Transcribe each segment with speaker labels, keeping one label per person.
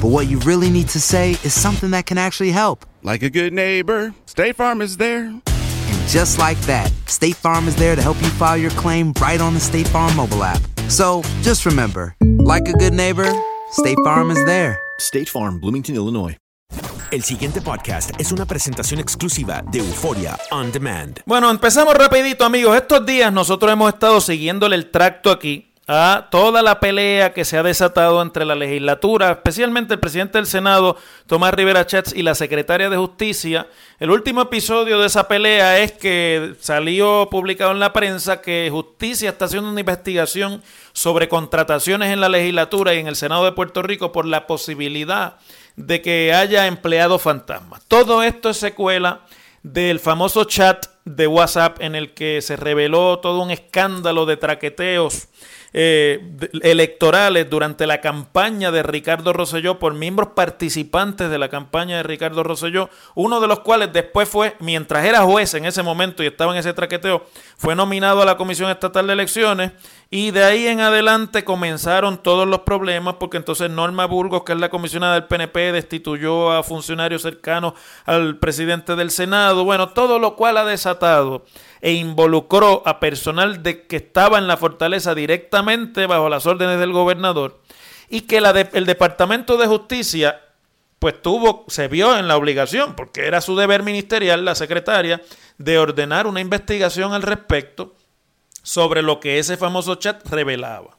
Speaker 1: but what you really need to say is something that can actually help.
Speaker 2: Like a good neighbor, State Farm is there.
Speaker 1: And just like that, State Farm is there to help you file your claim right on the State Farm mobile app. So just remember, like a good neighbor, State Farm is there.
Speaker 3: State Farm, Bloomington, Illinois.
Speaker 4: El siguiente podcast es una presentación exclusiva de Euforia On Demand.
Speaker 5: Bueno, empezamos rapidito, amigos. Estos días nosotros hemos estado siguiéndole el tracto aquí a toda la pelea que se ha desatado entre la legislatura, especialmente el presidente del Senado, Tomás Rivera Chats, y la secretaria de Justicia. El último episodio de esa pelea es que salió publicado en la prensa que Justicia está haciendo una investigación sobre contrataciones en la legislatura y en el Senado de Puerto Rico por la posibilidad de que haya empleados fantasmas. Todo esto es secuela del famoso chat de WhatsApp en el que se reveló todo un escándalo de traqueteos eh, electorales durante la campaña de Ricardo Rosselló por miembros participantes de la campaña de Ricardo Rosselló, uno de los cuales después fue, mientras era juez en ese momento y estaba en ese traqueteo, fue nominado a la Comisión Estatal de Elecciones y de ahí en adelante comenzaron todos los problemas porque entonces Norma Burgos, que es la comisionada del PNP, destituyó a funcionarios cercanos al presidente del Senado. Bueno, todo lo cual ha desatado e involucró a personal de, que estaba en la fortaleza directamente bajo las órdenes del gobernador y que la el Departamento de Justicia pues tuvo, se vio en la obligación, porque era su deber ministerial, la secretaria, de ordenar una investigación al respecto sobre lo que ese famoso chat revelaba.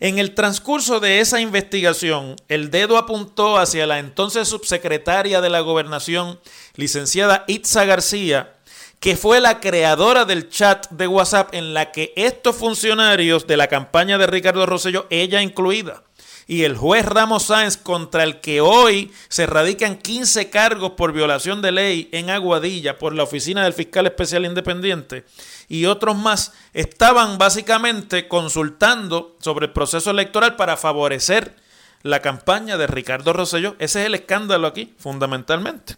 Speaker 5: En el transcurso de esa investigación, el dedo apuntó hacia la entonces subsecretaria de la gobernación, licenciada Itza García, que fue la creadora del chat de WhatsApp en la que estos funcionarios de la campaña de Ricardo Rosselló, ella incluida, y el juez Ramos Sáenz, contra el que hoy se radican 15 cargos por violación de ley en Aguadilla por la Oficina del Fiscal Especial Independiente, y otros más, estaban básicamente consultando sobre el proceso electoral para favorecer la campaña de Ricardo Rosselló. Ese es el escándalo aquí, fundamentalmente.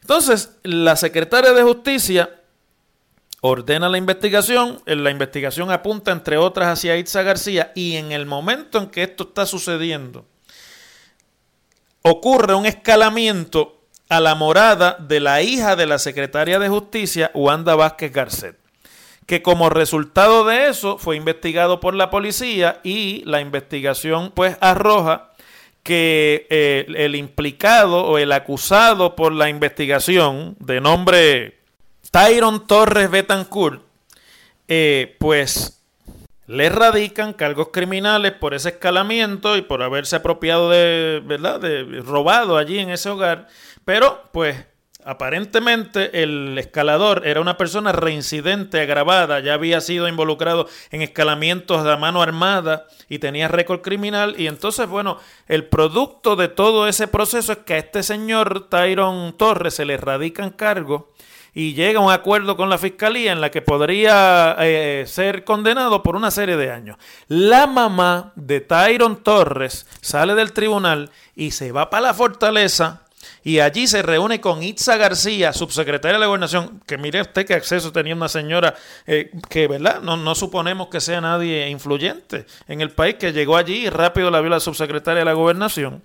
Speaker 5: Entonces, la secretaria de Justicia ordena la investigación, en la investigación apunta entre otras hacia Itza García y en el momento en que esto está sucediendo, ocurre un escalamiento a la morada de la hija de la secretaria de Justicia, Wanda Vázquez Garcet, que como resultado de eso fue investigado por la policía y la investigación pues arroja que eh, el implicado o el acusado por la investigación de nombre Tyron Torres Betancourt, eh, pues le radican cargos criminales por ese escalamiento y por haberse apropiado de, ¿verdad? De robado allí en ese hogar, pero pues aparentemente el escalador era una persona reincidente, agravada, ya había sido involucrado en escalamientos a mano armada y tenía récord criminal y entonces, bueno, el producto de todo ese proceso es que a este señor Tyron Torres se le radican cargos y llega a un acuerdo con la fiscalía en la que podría eh, ser condenado por una serie de años. La mamá de Tyron Torres sale del tribunal y se va para la fortaleza y allí se reúne con Itza García, subsecretaria de la gobernación, que mire usted qué acceso tenía una señora eh, que, ¿verdad? No, no suponemos que sea nadie influyente en el país, que llegó allí y rápido la vio la subsecretaria de la gobernación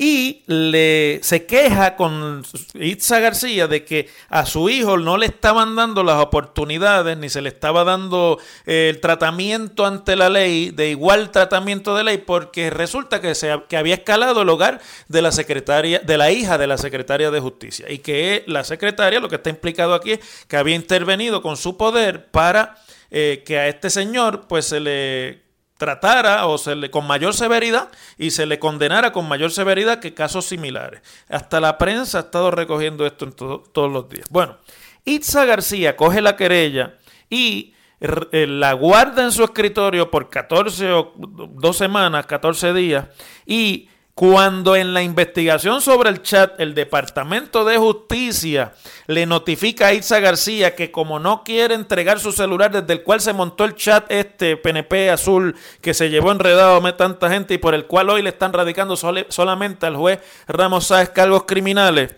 Speaker 5: y le, se queja con Itza García de que a su hijo no le estaban dando las oportunidades ni se le estaba dando eh, el tratamiento ante la ley, de igual tratamiento de ley, porque resulta que, se, que había escalado el hogar de la secretaria, de la hija de la secretaria de justicia y que la secretaria, lo que está implicado aquí es que había intervenido con su poder para eh, que a este señor pues se le tratara o se le con mayor severidad y se le condenara con mayor severidad que casos similares. Hasta la prensa ha estado recogiendo esto en todos los días. Bueno, Itza García coge la querella y eh, la guarda en su escritorio por 14 o dos semanas, 14 días y cuando en la investigación sobre el chat el Departamento de Justicia le notifica a Itza García que como no quiere entregar su celular desde el cual se montó el chat este PNP azul que se llevó enredado a tanta gente y por el cual hoy le están radicando solamente al juez Ramos Sáez cargos criminales,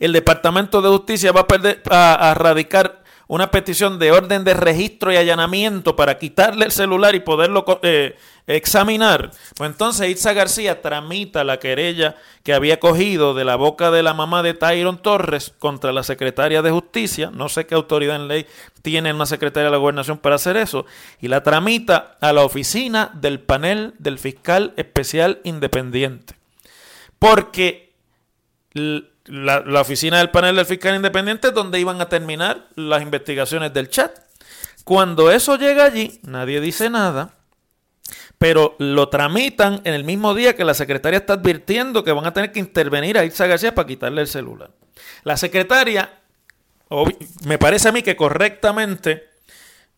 Speaker 5: el Departamento de Justicia va a, perder, a radicar una petición de orden de registro y allanamiento para quitarle el celular y poderlo eh, examinar, pues entonces Itza García tramita la querella que había cogido de la boca de la mamá de Tyron Torres contra la secretaria de Justicia, no sé qué autoridad en ley tiene una secretaria de la gobernación para hacer eso, y la tramita a la oficina del panel del fiscal especial independiente. Porque la, oficina del panel del fiscal independiente donde iban a terminar las investigaciones del chat. Cuando eso llega allí, nadie dice nada, pero lo tramitan en el mismo día que la secretaria está advirtiendo que van a tener que intervenir a Irsa García para quitarle el celular. La secretaria, me parece a mí que correctamente,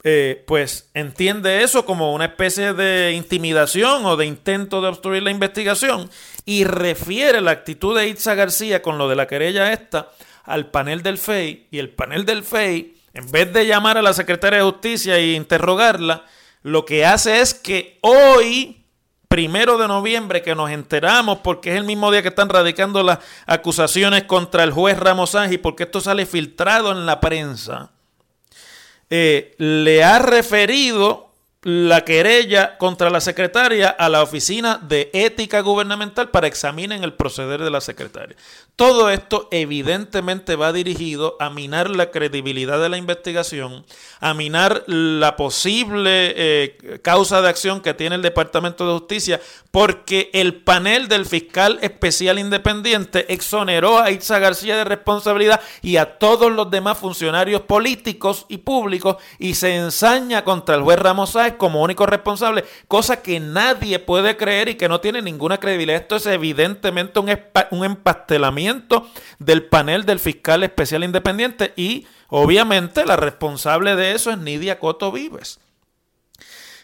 Speaker 5: eh, pues entiende eso como una especie de intimidación o de intento de obstruir la investigación y refiere la actitud de Itza García con lo de la querella esta al panel del FEI y el panel del FEI, en vez de llamar a la secretaria de Justicia e interrogarla, lo que hace es que hoy, primero de noviembre, que nos enteramos, porque es el mismo día que están radicando las acusaciones contra el juez Ramos Ángel, porque esto sale filtrado en la prensa, eh, le ha referido la querella contra la secretaria a la Oficina de Ética Gubernamental para examinen el proceder de la secretaria. Todo esto evidentemente va dirigido a minar la credibilidad de la investigación, a minar la posible eh, causa de acción que tiene el Departamento de Justicia, porque el panel del fiscal especial independiente exoneró a Itza García de responsabilidad y a todos los demás funcionarios políticos y públicos y se ensaña contra el juez Ramos como único responsable, cosa que nadie puede creer y que no tiene ninguna credibilidad. Esto es evidentemente un, un empastelamiento del panel del fiscal especial independiente y obviamente la responsable de eso es Nidia Coto Vives.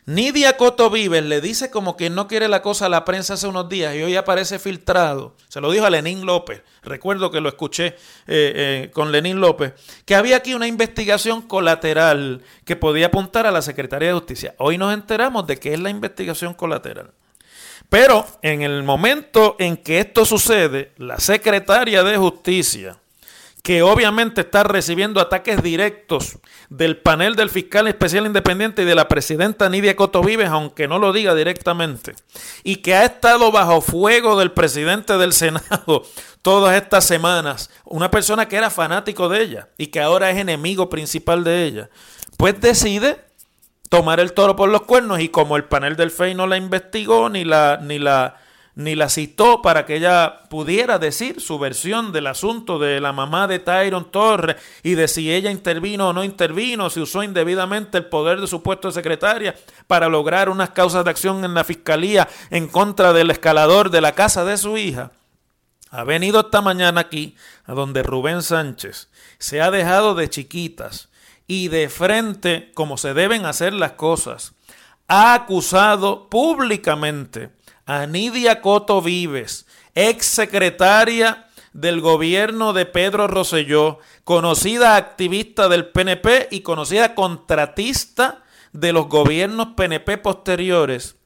Speaker 5: Nidia Coto Vives le dice como que no quiere la cosa a la prensa hace unos días y hoy aparece filtrado. Se lo dijo a Lenín López. Recuerdo que lo escuché eh, eh, con Lenín López. Que había aquí una investigación colateral que podía apuntar a la Secretaría de Justicia. Hoy nos enteramos de que es la investigación colateral. Pero en el momento en que esto sucede, la Secretaria de Justicia que obviamente está recibiendo ataques directos del panel del fiscal especial independiente y de la presidenta Nidia Coto Vives, aunque no lo diga directamente, y que ha estado bajo fuego del presidente del Senado todas estas semanas, una persona que era fanático de ella y que ahora es enemigo principal de ella, pues decide tomar el toro por los cuernos y como el panel del FEI no la investigó ni la ni la ni la citó para que ella pudiera decir su versión del asunto de la mamá de Tyron Torres y de si ella intervino o no intervino, si usó indebidamente el poder de su puesto de secretaria para lograr unas causas de acción en la fiscalía en contra del escalador de la casa de su hija. Ha venido esta mañana aquí, a donde Rubén Sánchez se ha dejado de chiquitas y de frente, como se deben hacer las cosas, ha acusado públicamente a Nidia Coto Vives, ex secretaria del gobierno de Pedro Rosselló, conocida activista del PNP y conocida contratista de los gobiernos PNP posteriores,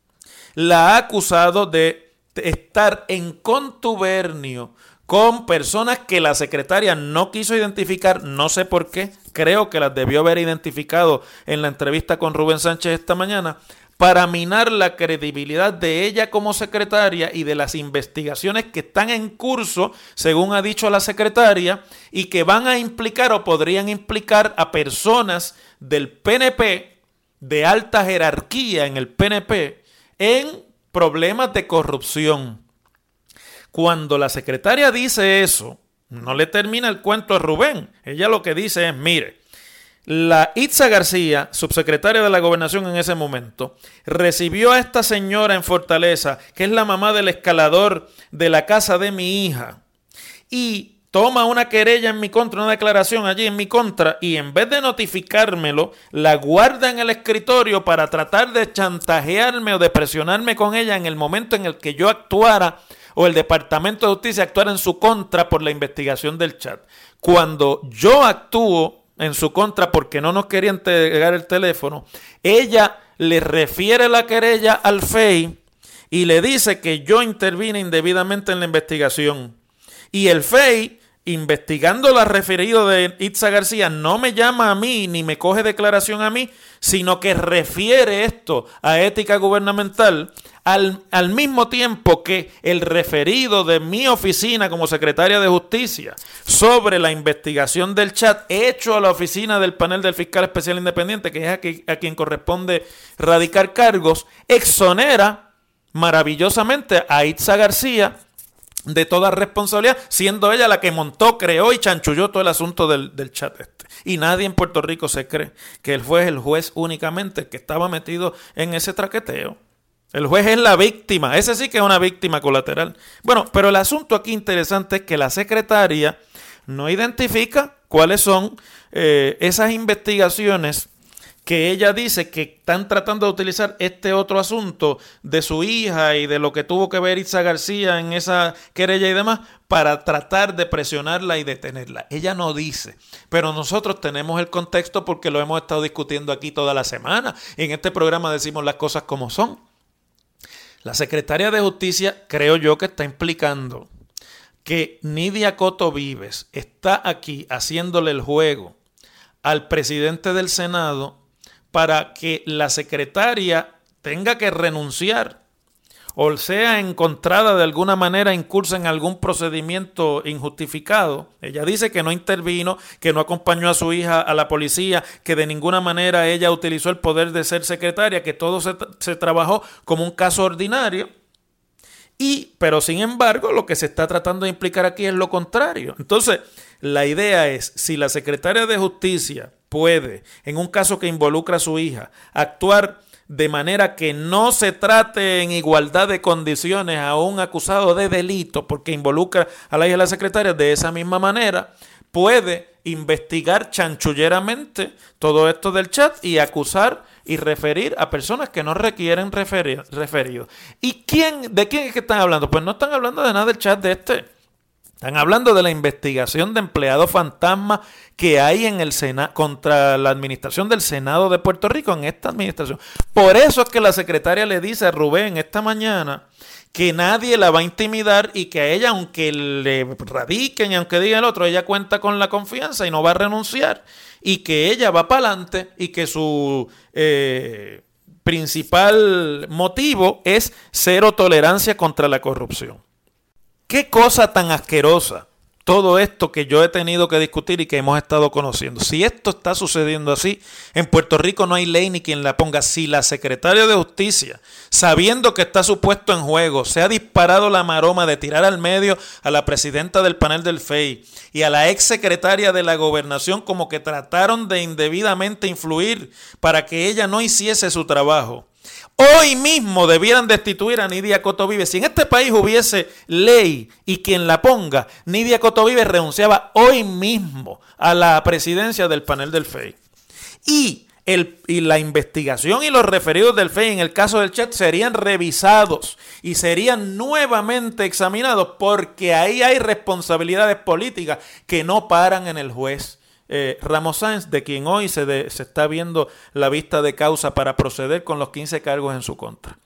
Speaker 5: la ha acusado de estar en contubernio con personas que la secretaria no quiso identificar, no sé por qué, creo que las debió haber identificado en la entrevista con Rubén Sánchez esta mañana, para minar la credibilidad de ella como secretaria y de las investigaciones que están en curso, según ha dicho la secretaria, y que van a implicar o podrían implicar a personas del PNP, de alta jerarquía en el PNP, en problemas de corrupción. Cuando la secretaria dice eso, no le termina el cuento a Rubén. Ella lo que dice es, mire, la Itza García, subsecretaria de la gobernación en ese momento, recibió a esta señora en Fortaleza, que es la mamá del escalador de la casa de mi hija, y toma una querella en mi contra, una declaración allí en mi contra, y en vez de notificármelo, la guarda en el escritorio para tratar de chantajearme o de presionarme con ella en el momento en el que yo actuara o el Departamento de Justicia actuara en su contra por la investigación del chat. Cuando yo actúo en su contra porque no nos quería entregar el teléfono, ella le refiere la querella al FEI y le dice que yo intervine indebidamente en la investigación. Y el FEI investigando la referido de Itza García, no me llama a mí ni me coge declaración a mí, sino que refiere esto a ética gubernamental al, mismo tiempo que el referido de mi oficina como secretaria de justicia sobre la investigación del chat hecho a la oficina del panel del fiscal especial independiente, que es a, quien corresponde radicar cargos, exonera maravillosamente a Itza García de toda responsabilidad, siendo ella la que montó, creó y chanchulló todo el asunto del, chat este. Y nadie en Puerto Rico se cree que el juez es el juez únicamente que estaba metido en ese traqueteo. El juez es la víctima, ese sí que es una víctima colateral. Bueno, pero el asunto aquí interesante es que la secretaria no identifica cuáles son eh, esas investigaciones que ella dice que están tratando de utilizar este otro asunto de su hija y de lo que tuvo que ver Itza García en esa querella y demás para tratar de presionarla y detenerla. Ella no dice, pero nosotros tenemos el contexto porque lo hemos estado discutiendo aquí toda la semana. En este programa decimos las cosas como son. La secretaria de Justicia creo yo que está implicando que Nidia Coto Vives está aquí haciéndole el juego al presidente del Senado para que la secretaria tenga que renunciar o sea encontrada de alguna manera incursa en algún procedimiento injustificado. Ella dice que no intervino, que no acompañó a su hija a la policía, que de ninguna manera ella utilizó el poder de ser secretaria, que todo se, se trabajó como un caso ordinario. Y, pero sin embargo, lo que se está tratando de implicar aquí es lo contrario. Entonces, la idea es, si la secretaria de Justicia puede, en un caso que involucra a su hija, actuar de manera que no se trate en igualdad de condiciones a un acusado de delito porque involucra a la hija de la secretaria de esa misma manera, puede investigar chanchulleramente todo esto del chat y acusar y referir a personas que no requieren referir, referido. ¿Y quién, de quién es que están hablando? Pues no están hablando de nada del chat de este. Están hablando de la investigación de empleados fantasma que hay en el Senado contra la administración del Senado de Puerto Rico en esta administración. Por eso es que la secretaria le dice a Rubén esta mañana que nadie la va a intimidar y que a ella, aunque le radiquen y aunque diga el otro, ella cuenta con la confianza y no va a renunciar y que ella va para adelante y que su eh, principal motivo es cero tolerancia contra la corrupción. Qué cosa tan asquerosa todo esto que yo he tenido que discutir y que hemos estado conociendo. Si esto está sucediendo así, en Puerto Rico no hay ley ni quien la ponga. Si la secretaria de Justicia, sabiendo que está supuesto en juego, se ha disparado la maroma de tirar al medio a la presidenta del panel del FEI y a la ex secretaria de la gobernación como que trataron de indebidamente influir para que ella no hiciese su trabajo Hoy mismo debieran destituir a Nidia Cotovive. Si en este país hubiese ley y quien la ponga, Nidia Cotovive renunciaba hoy mismo a la presidencia del panel del FEI. Y el, y la investigación y los referidos del FEI en el caso del chat serían revisados y serían nuevamente examinados porque ahí hay responsabilidades políticas que no paran en el juez. Eh, Ramos Sáenz, de quien hoy se, se está viendo la vista de causa para proceder con los 15 cargos en su contra.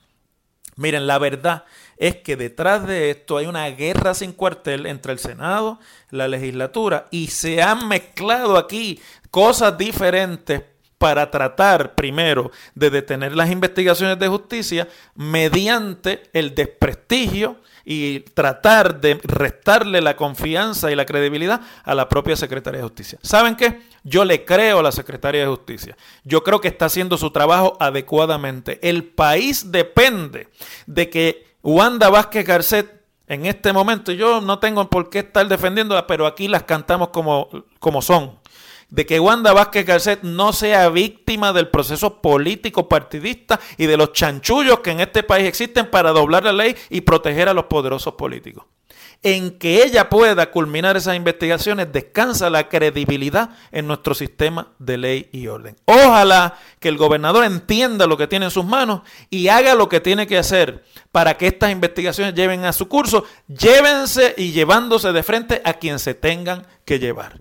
Speaker 5: Miren, la verdad es que detrás de esto hay una guerra sin cuartel entre el Senado, la legislatura, y se han mezclado aquí cosas diferentes para tratar primero de detener las investigaciones de justicia mediante el desprestigio y tratar de restarle la confianza y la credibilidad a la propia Secretaría de Justicia. ¿Saben qué? Yo le creo a la Secretaría de Justicia. Yo creo que está haciendo su trabajo adecuadamente. El país depende de que Wanda Vázquez Garcet en este momento, yo no tengo por qué estar defendiéndola, pero aquí las cantamos como, como son de que Wanda Vázquez Garcet no sea víctima del proceso político partidista y de los chanchullos que en este país existen para doblar la ley y proteger a los poderosos políticos. En que ella pueda culminar esas investigaciones descansa la credibilidad en nuestro sistema de ley y orden. Ojalá que el gobernador entienda lo que tiene en sus manos y haga lo que tiene que hacer para que estas investigaciones lleven a su curso, llévense y llevándose de frente a quien se tengan que llevar.